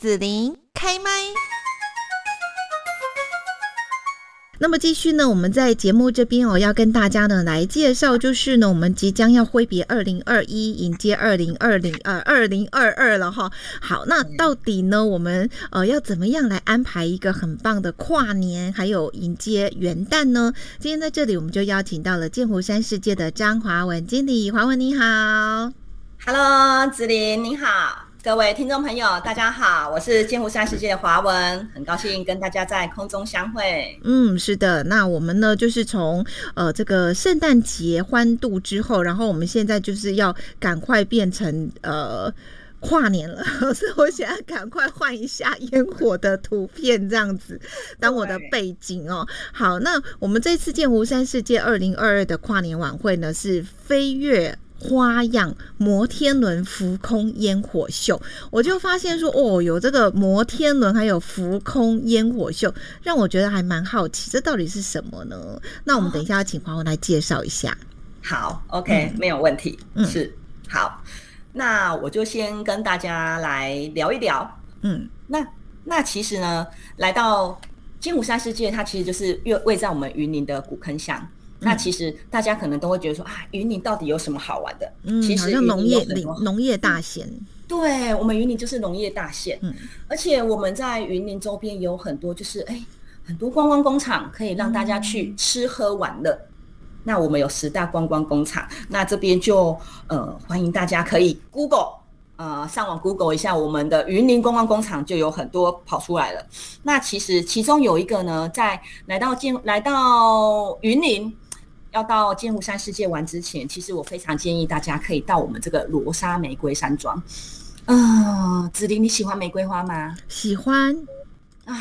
紫琳开麦。那么继续呢，我们在节目这边哦，要跟大家呢来介绍，就是呢，我们即将要挥别二零二一，迎接二零二零呃二零二二了哈。好，那到底呢，我们呃要怎么样来安排一个很棒的跨年，还有迎接元旦呢？今天在这里，我们就邀请到了剑湖山世界的张华文经理，华文你好，Hello，子琳你好。各位听众朋友，大家好，我是剑湖山世界的华文，很高兴跟大家在空中相会。嗯，是的，那我们呢，就是从呃这个圣诞节欢度之后，然后我们现在就是要赶快变成呃跨年了，所以我想要赶快换一下烟火的图片，这样子当我的背景哦。好，那我们这次剑湖山世界二零二二的跨年晚会呢，是飞跃。花样摩天轮浮空烟火秀，我就发现说，哦，有这个摩天轮，还有浮空烟火秀，让我觉得还蛮好奇，这到底是什么呢？那我们等一下要请黄文来介绍一下。好，OK，没有问题。嗯，是好，那我就先跟大家来聊一聊。嗯，那那其实呢，来到金湖山世界，它其实就是位位在我们云林的古坑乡。那其实大家可能都会觉得说啊，云林到底有什么好玩的？嗯，其实农业农业大县。对，我们云林就是农业大县。嗯，而且我们在云林周边有很多，就是哎，很多观光工厂可以让大家去吃喝玩乐。那我们有十大观光工厂，那这边就呃欢迎大家可以 Google 呃上网 Google 一下我们的云林观光工厂，就有很多跑出来了。那其实其中有一个呢，在来到建来到云林。要到剑湖山世界玩之前，其实我非常建议大家可以到我们这个罗莎玫瑰山庄。啊，子琳，你喜欢玫瑰花吗？喜欢啊，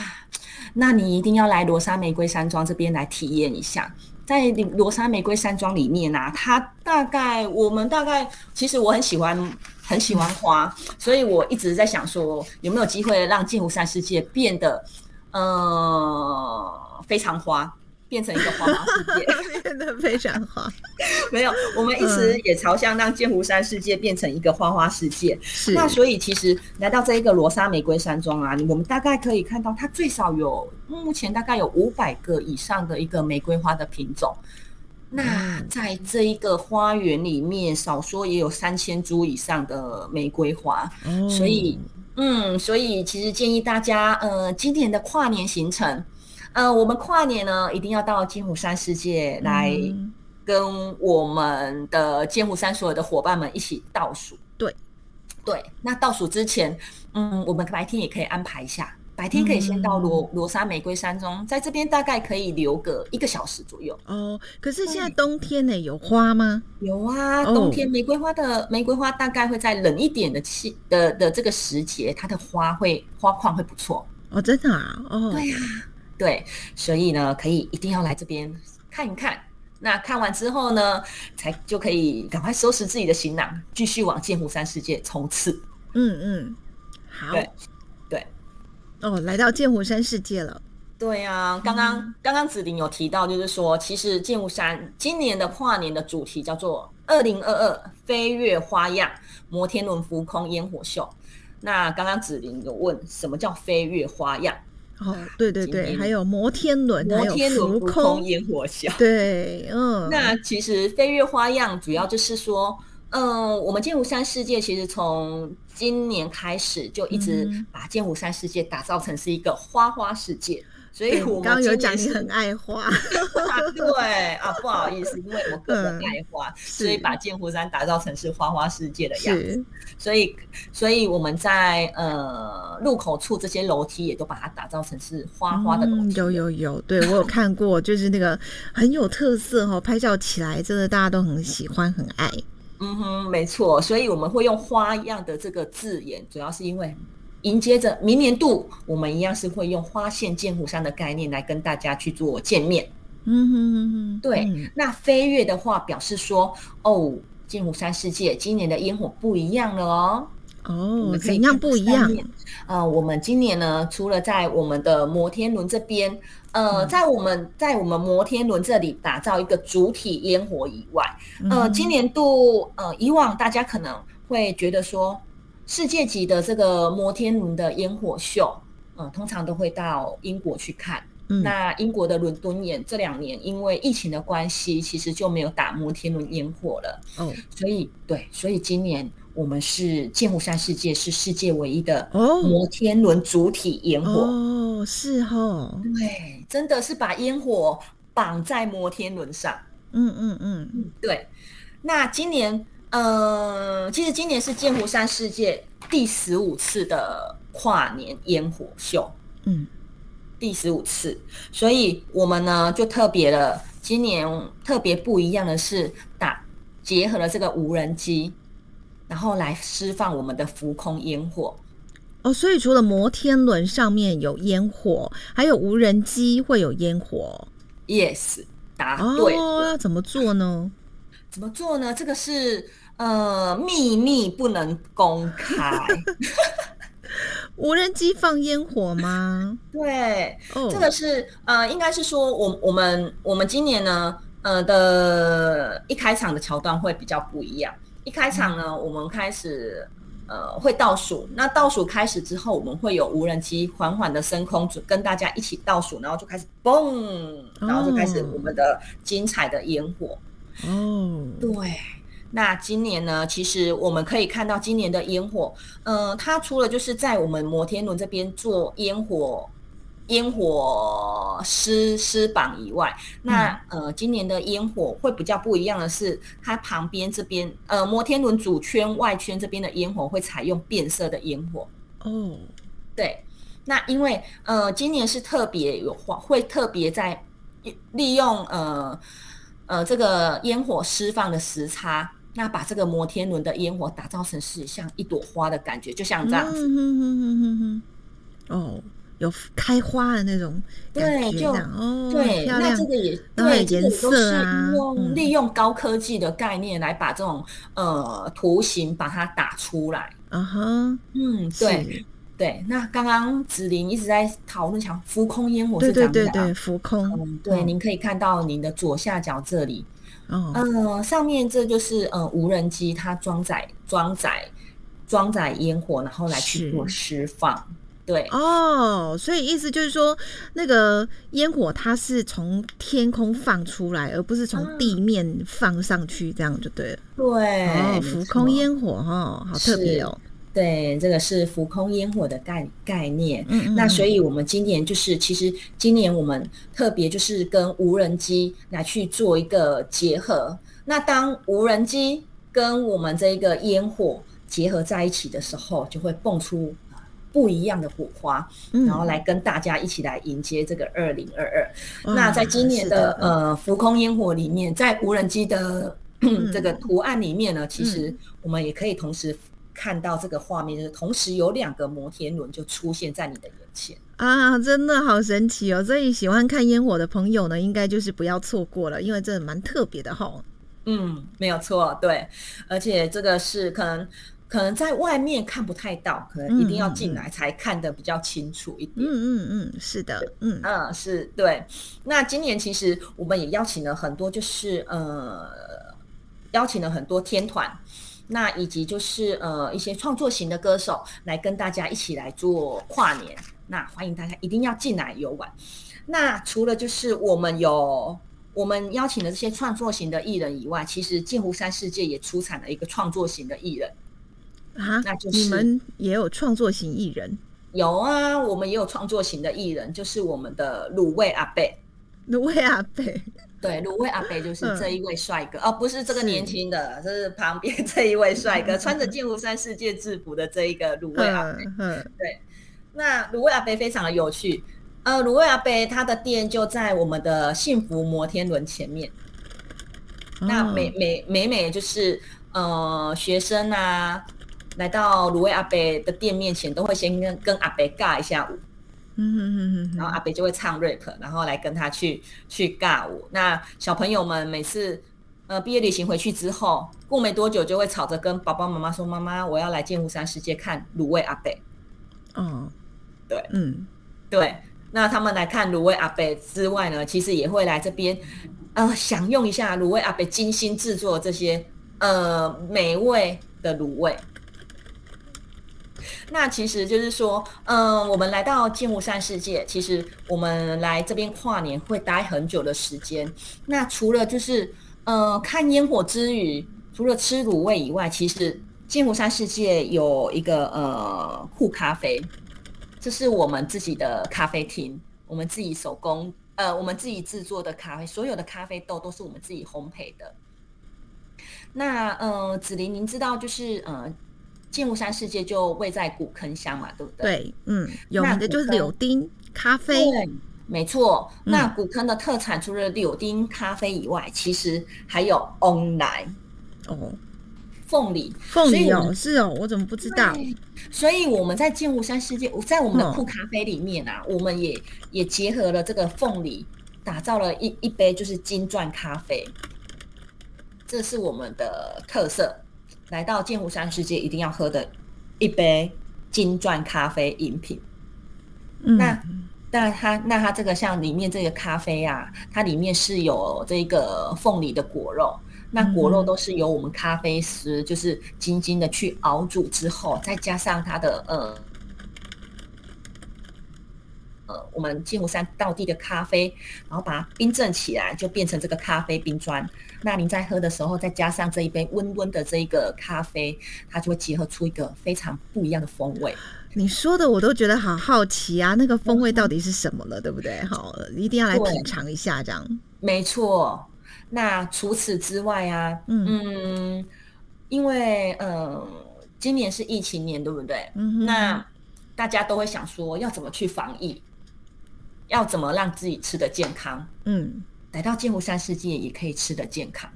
那你一定要来罗莎玫瑰山庄这边来体验一下。在罗莎玫瑰山庄里面啊，它大概我们大概，其实我很喜欢很喜欢花，所以我一直在想说，有没有机会让剑湖山世界变得呃非常花。变成一个花花世界，变得非常好。没有，我们一直也朝向让剑湖山世界变成一个花花世界。是，那所以其实来到这一个罗莎玫瑰山庄啊，我们大概可以看到，它最少有目前大概有五百个以上的一个玫瑰花的品种。那在这一个花园里面，少说也有三千株以上的玫瑰花。所以，嗯，所以其实建议大家，呃，今年的跨年行程。呃，我们跨年呢，一定要到金湖山世界来，跟我们的金湖山所有的伙伴们一起倒数。对，对。那倒数之前，嗯，我们白天也可以安排一下，白天可以先到罗罗莎玫瑰山庄，在这边大概可以留个一个小时左右。哦，可是现在冬天呢，有花吗？有啊，冬天玫瑰花的玫瑰花大概会在冷一点的气的的这个时节，它的花会花况会不错。哦，真的啊？哦，对呀。对，所以呢，可以一定要来这边看一看。那看完之后呢，才就可以赶快收拾自己的行囊，继续往剑湖山世界冲刺。嗯嗯，好，对对。哦，来到剑湖山世界了。对啊，刚刚刚刚子玲有提到，就是说，其实剑湖山今年的跨年的主题叫做“二零二二飞跃花样摩天轮浮空烟火秀”。那刚刚子玲有问，什么叫飞跃花样？哦，对对对，还有摩天轮，摩天轮浮空烟火秀，对，嗯。那其实飞跃花样主要就是说，嗯，我们剑湖山世界其实从今年开始就一直把剑湖山世界打造成是一个花花世界。所以我刚刚有讲你很爱花，对啊，不好意思，因为我个人爱花，所以把剑湖山打造成是花花世界的样子。所以，所以我们在呃入口处这些楼梯也都把它打造成是花花的楼梯。有有有，对我有看过，就是那个很有特色哈，拍照起来真的大家都很喜欢很爱。嗯哼，没错，所以我们会用花样的这个字眼，主要是因为。迎接着明年度，我们一样是会用花线剑湖山的概念来跟大家去做见面。嗯哼哼哼，对。那飞跃的话，表示说，哦，剑湖山世界今年的烟火不一样了哦。哦，怎样不一样？呃，我们今年呢，除了在我们的摩天轮这边，呃，在我们在我们摩天轮这里打造一个主体烟火以外，呃，今年度呃，以往大家可能会觉得说。世界级的这个摩天轮的烟火秀，嗯，通常都会到英国去看。那英国的伦敦眼这两年因为疫情的关系，其实就没有打摩天轮烟火了。哦，所以对，所以今年我们是剑湖山世界是世界唯一的摩天轮主体烟火。哦，是哦，对，真的是把烟火绑在摩天轮上。嗯嗯嗯，对。那今年，呃，其实今年是剑湖山世界第十五次的跨年烟火秀。嗯。第十五次，所以我们呢就特别了。今年特别不一样的是，打结合了这个无人机，然后来释放我们的浮空烟火。哦，所以除了摩天轮上面有烟火，还有无人机会有烟火。Yes，答对。哦，要怎么做呢？怎么做呢？这个是呃秘密，不能公开。无人机放烟火吗？对，这个是呃，应该是说，我我们我们今年呢，呃的一开场的桥段会比较不一样。一开场呢，我们开始呃会倒数，那倒数开始之后，我们会有无人机缓缓的升空，跟大家一起倒数，然后就开始嘣，然后就开始我们的精彩的烟火。哦，对。那今年呢？其实我们可以看到今年的烟火，嗯，它除了就是在我们摩天轮这边做烟火烟火施施榜以外，那呃，今年的烟火会比较不一样的是，它旁边这边呃摩天轮主圈外圈这边的烟火会采用变色的烟火。哦，对，那因为呃今年是特别有会特别在利用呃呃这个烟火释放的时差。那把这个摩天轮的烟火打造成是像一朵花的感觉，就像这样子。哦，有开花的那种对，就哦，对，那这个也对，颜色啊，用利用高科技的概念来把这种呃图形把它打出来。啊哈，嗯，对对。那刚刚子琳一直在讨论讲浮空烟火是怎样的？浮空，嗯，对，您可以看到您的左下角这里。嗯，上面这就是呃无人机，它装载装载装载烟火，然后来去做释放。对哦，所以意思就是说，那个烟火它是从天空放出来，而不是从地面放上去，这样就对了。对，哦，浮空烟火哈，好特别哦。对，这个是浮空烟火的概概念。嗯，那所以我们今年就是，其实今年我们特别就是跟无人机来去做一个结合。那当无人机跟我们这个烟火结合在一起的时候，就会蹦出不一样的火花，然后来跟大家一起来迎接这个二零二二。那在今年的呃浮空烟火里面，在无人机的 这个图案里面呢，其实我们也可以同时。看到这个画面，就是同时有两个摩天轮就出现在你的眼前啊！真的好神奇哦！所以喜欢看烟火的朋友呢，应该就是不要错过了，因为真的蛮特别的哈。嗯，没有错，对，而且这个是可能可能在外面看不太到，可能一定要进来才看得比较清楚一点。嗯嗯嗯，是的，嗯嗯是对。那今年其实我们也邀请了很多，就是呃，邀请了很多天团。那以及就是呃一些创作型的歌手来跟大家一起来做跨年，那欢迎大家一定要进来游玩。那除了就是我们有我们邀请的这些创作型的艺人以外，其实镜湖山世界也出产了一个创作型的艺人啊，那就是你们也有创作型艺人？有啊，我们也有创作型的艺人，就是我们的卤味阿贝，卤味阿贝。对，卤味阿北就是这一位帅哥哦，不是这个年轻的，这是旁边这一位帅哥，穿着剑湖山世界制服的这一个卤味阿北。对，那卤味阿北非常的有趣，呃，卤味阿北他的店就在我们的幸福摩天轮前面。那每每每每就是呃学生啊，来到卤味阿北的店面前，都会先跟跟阿北尬一下舞。嗯然后阿北就会唱 rap，然后来跟他去去尬舞。那小朋友们每次呃毕业旅行回去之后，过没多久就会吵着跟爸爸妈妈说：“妈妈，我要来剑湖山世界看卤味阿北。”哦，对，嗯，对。那他们来看卤味阿北之外呢，其实也会来这边呃享用一下卤味阿北精心制作这些呃美味的卤味。那其实就是说，嗯，我们来到剑湖山世界，其实我们来这边跨年会待很久的时间。那除了就是，呃，看烟火之余，除了吃卤味以外，其实剑湖山世界有一个呃酷咖啡，这是我们自己的咖啡厅，我们自己手工，呃，我们自己制作的咖啡，所有的咖啡豆都是我们自己烘焙的。那呃，子琳，您知道就是呃。剑湖山世界就位在古坑乡嘛，对不对？对，嗯，有名的就是柳丁咖啡，对，没错。那古坑的特产除了柳丁咖啡以外，其实还有翁奶哦，凤梨，凤梨哦，是哦，我怎么不知道？所以我们在剑湖山世界，在我们的酷咖啡里面啊，我们也也结合了这个凤梨，打造了一一杯就是金钻咖啡，这是我们的特色。来到剑湖山世界，一定要喝的一杯金钻咖啡饮品。那那它那它这个像里面这个咖啡啊，它里面是有这个凤梨的果肉，那果肉都是由我们咖啡师就是精精的去熬煮之后，再加上它的呃。呃，我们金湖山道地的咖啡，然后把它冰镇起来，就变成这个咖啡冰砖。那您在喝的时候，再加上这一杯温温的这一个咖啡，它就会结合出一个非常不一样的风味。你说的我都觉得好好奇啊，那个风味到底是什么了，对不对？好，一定要来品尝一下，这样。没错。那除此之外啊，嗯，因为呃，今年是疫情年，对不对？嗯。那大家都会想说，要怎么去防疫？要怎么让自己吃的健康？嗯，来到剑湖山世界也可以吃的健康，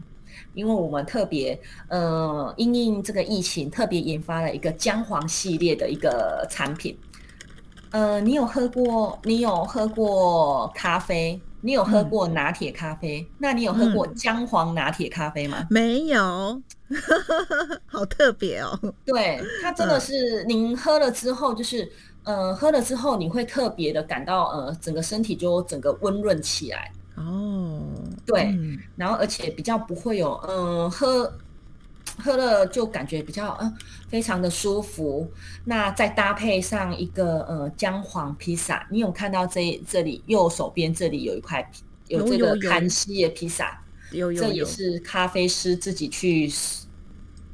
因为我们特别呃，因应这个疫情，特别研发了一个姜黄系列的一个产品。呃，你有喝过？你有喝过咖啡？你有喝过拿铁咖啡？那你有喝过姜黄拿铁咖啡吗？没有，好特别哦。对，它真的是您喝了之后就是。呃，喝了之后你会特别的感到，呃，整个身体就整个温润起来。哦，对，然后而且比较不会有，嗯，喝喝了就感觉比较，嗯，非常的舒服。那再搭配上一个，呃，姜黄披萨，你有看到这这里右手边这里有一块有这个韩西的披萨，有有这也是咖啡师自己去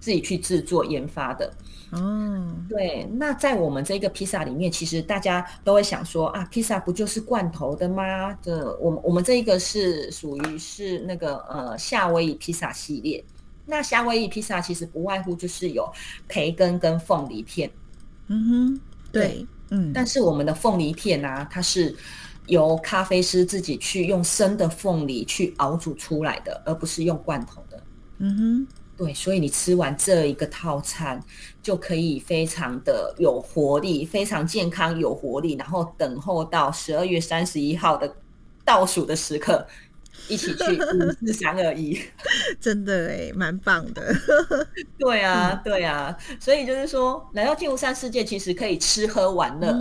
自己去制作研发的。嗯，对，那在我们这个披萨里面，其实大家都会想说啊，披萨不就是罐头的吗？这我们我们这一个是属于是那个呃夏威夷披萨系列。那夏威夷披萨其实不外乎就是有培根跟凤梨片。嗯哼，对，嗯。但是我们的凤梨片呢，它是由咖啡师自己去用生的凤梨去熬煮出来的，而不是用罐头的。嗯哼。对，所以你吃完这一个套餐，就可以非常的有活力，非常健康有活力，然后等候到十二月三十一号的倒数的时刻，一起去 五四三二一，真的哎，蛮棒的。对啊，对啊，所以就是说，来到金湖山世界，其实可以吃喝玩乐。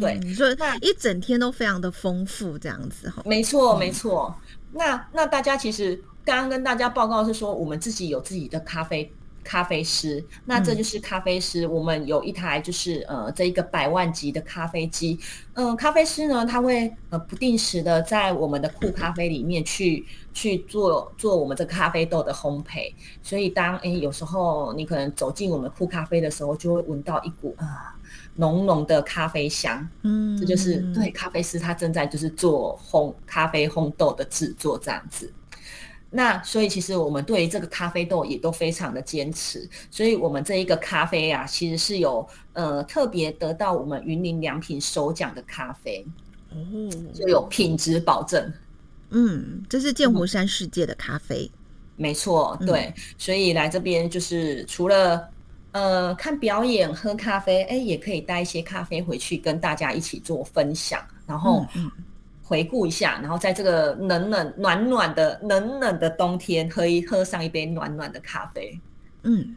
对，你说那一整天都非常的丰富，这样子哈。没错，没错。那那大家其实。刚刚跟大家报告是说，我们自己有自己的咖啡咖啡师，那这就是咖啡师。我们有一台就是呃这一个百万级的咖啡机，嗯，咖啡师呢他会呃不定时的在我们的酷咖啡里面去去做做我们这咖啡豆的烘焙。所以当诶有时候你可能走进我们酷咖啡的时候，就会闻到一股啊浓浓的咖啡香。嗯，这就是对咖啡师他正在就是做烘咖啡烘豆的制作这样子。那所以其实我们对于这个咖啡豆也都非常的坚持，所以我们这一个咖啡啊，其实是有呃特别得到我们云林良品首奖的咖啡，哦，就有品质保证。嗯，这是剑湖山世界的咖啡，没错，对，所以来这边就是除了呃看表演、喝咖啡，哎，也可以带一些咖啡回去跟大家一起做分享，然后。回顾一下，然后在这个冷冷暖暖的冷冷的冬天，喝一喝上一杯暖暖的咖啡。嗯，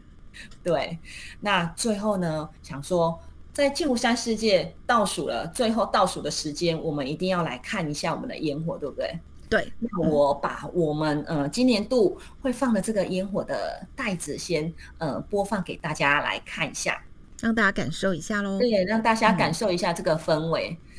对。那最后呢，想说在镜湖山世界倒数了，最后倒数的时间，我们一定要来看一下我们的烟火，对不对？对。那我把我们呃今年度会放的这个烟火的袋子先呃播放给大家来看一下。让大家感受一下喽。对，让大家感受一下这个氛围。那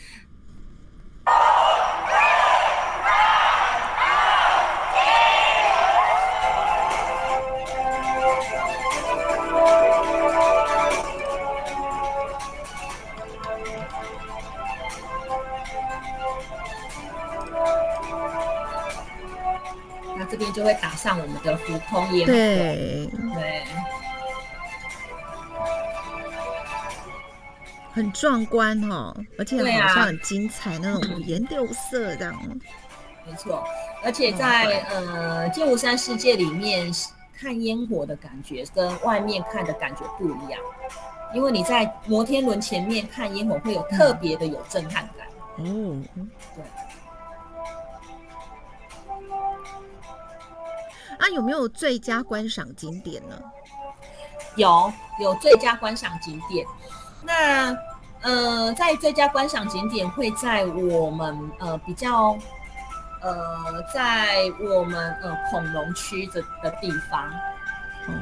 这边就会打上我们的浮空烟火，对对。很壮观哦，而且好像很精彩，那种五颜六色这样。没错，而且在呃剑湖山世界里面看烟火的感觉跟外面看的感觉不一样，因为你在摩天轮前面看烟火会有特别的有震撼感。嗯，对。啊，有没有最佳观赏景点呢？有，有最佳观赏景点。那呃，在最佳观赏景点会在我们呃比较呃在我们呃恐龙区的的地方，嗯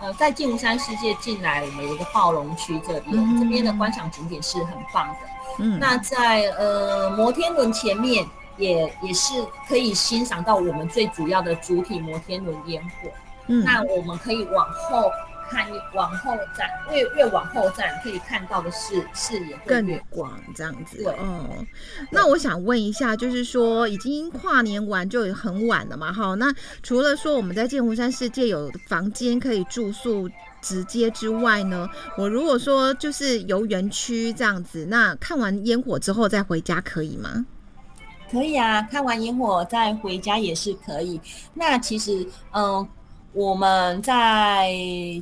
呃在剑湖山世界进来，我们有一个暴龙区这边，这边的观赏景点是很棒的。嗯，那在呃摩天轮前面也也是可以欣赏到我们最主要的主体摩天轮烟火。嗯，那我们可以往后。看往后站，越越往后站，可以看到的是视野更广，这样子。对，哦，那我想问一下，就是说已经跨年完就很晚了嘛？哈，那除了说我们在剑湖山世界有房间可以住宿直接之外呢，我如果说就是游园区这样子，那看完烟火之后再回家可以吗？可以啊，看完烟火再回家也是可以。那其实，嗯。我们在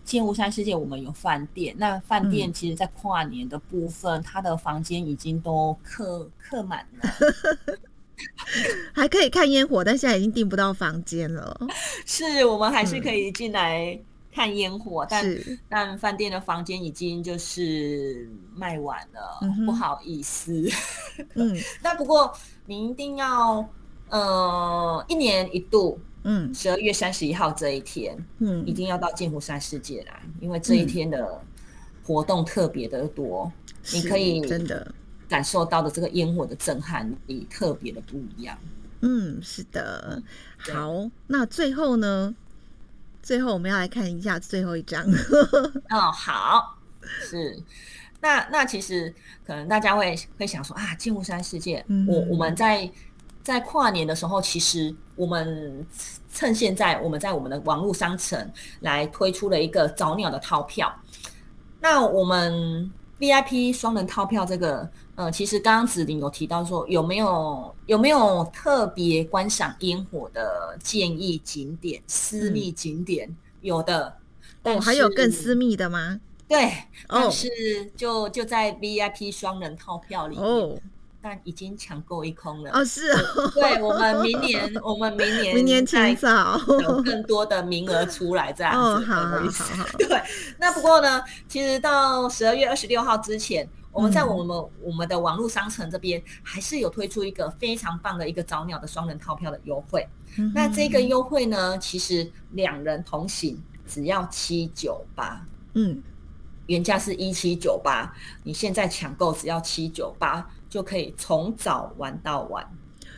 剑湖山世界，我们有饭店。那饭店其实，在跨年的部分，它的房间已经都客客满了，还可以看烟火，但现在已经订不到房间了。是我们还是可以进来看烟火，但但饭店的房间已经就是卖完了，不好意思。嗯，那不过你一定要，呃，一年一度。嗯，十二月三十一号这一天，嗯，一定要到剑湖山世界来，因为这一天的活动特别的多，你可以真的感受到的这个烟火的震撼力特别的不一样。嗯，是的。好，那最后呢？最后我们要来看一下最后一张。哦，好，是。那那其实可能大家会会想说啊，剑湖山世界，我我们在。在跨年的时候，其实我们趁现在我们在我们的网络商城来推出了一个早鸟的套票。那我们 VIP 双人套票这个，呃，其实刚刚子玲有提到说，有没有有没有特别观赏烟火的建议景点、私密景点？有的，哦，还有更私密的吗？对，但是就就在 VIP 双人套票里面。但已经抢购一空了哦，是哦，对我们明年，我们明年明年清早有 更多的名额出来，这样子，好好好，对。那不过呢，其实到十二月二十六号之前，我们在我们我们的网络商城这边还是有推出一个非常棒的一个早鸟的双人套票的优惠。那这个优惠呢，其实两人同行只要七九八，嗯，原价是一七九八，你现在抢购只要七九八。就可以从早玩到晚，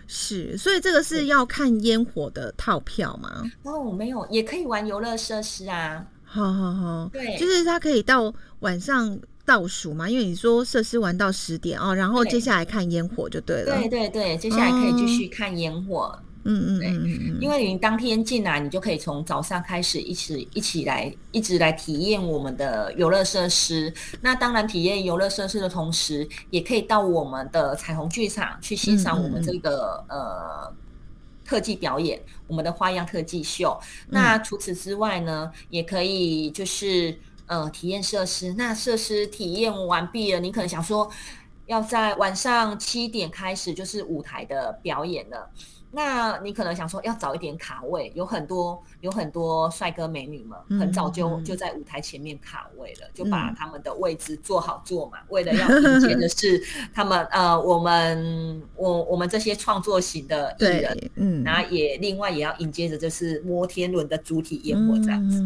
是，所以这个是要看烟火的套票吗？哦，没有，也可以玩游乐设施啊。好好好，对，就是它可以到晚上倒数嘛，因为你说设施玩到十点哦，然后接下来看烟火就对了。对对对，接下来可以继续看烟火。嗯嗯嗯嗯因为你当天进来，你就可以从早上开始一起一起来，一直来体验我们的游乐设施。那当然，体验游乐设施的同时，也可以到我们的彩虹剧场去欣赏我们这个呃特技表演，我们的花样特技秀。那除此之外呢，也可以就是呃体验设施。那设施体验完毕了，你可能想说。要在晚上七点开始，就是舞台的表演了。那你可能想说要早一点卡位，有很多有很多帅哥美女们，很早就就在舞台前面卡位了，就把他们的位置坐好坐嘛，为了要迎接的是 他们呃我们我我们这些创作型的艺人，嗯，然后也另外也要迎接着就是摩天轮的主体烟火这样子，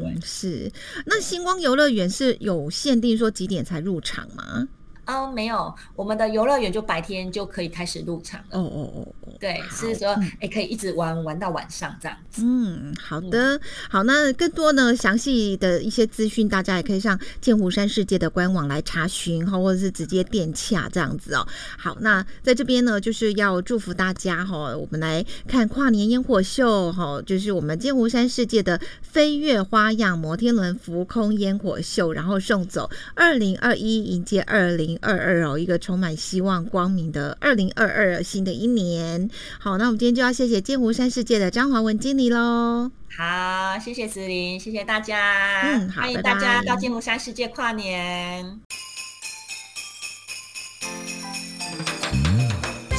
对，是。那星光游乐园是有限定说几点才入场吗？啊，没有，我们的游乐园就白天就可以开始入场了。哦哦哦哦，对，是说，哎，可以一直玩玩到晚上这样子。嗯，好的，好，那更多呢详细的一些资讯，大家也可以上剑湖山世界的官网来查询哈，或者是直接电洽这样子哦。好，那在这边呢，就是要祝福大家哈，我们来看跨年烟火秀哈，就是我们剑湖山世界的飞跃花样摩天轮浮空烟火秀，然后送走二零二一，迎接二零。二二哦，一个充满希望、光明的二零二二新的一年。好，那我们今天就要谢谢剑湖山世界的张华文经理喽。好，谢谢子林，谢谢大家。嗯，好，欢迎大家到剑湖山世界跨年。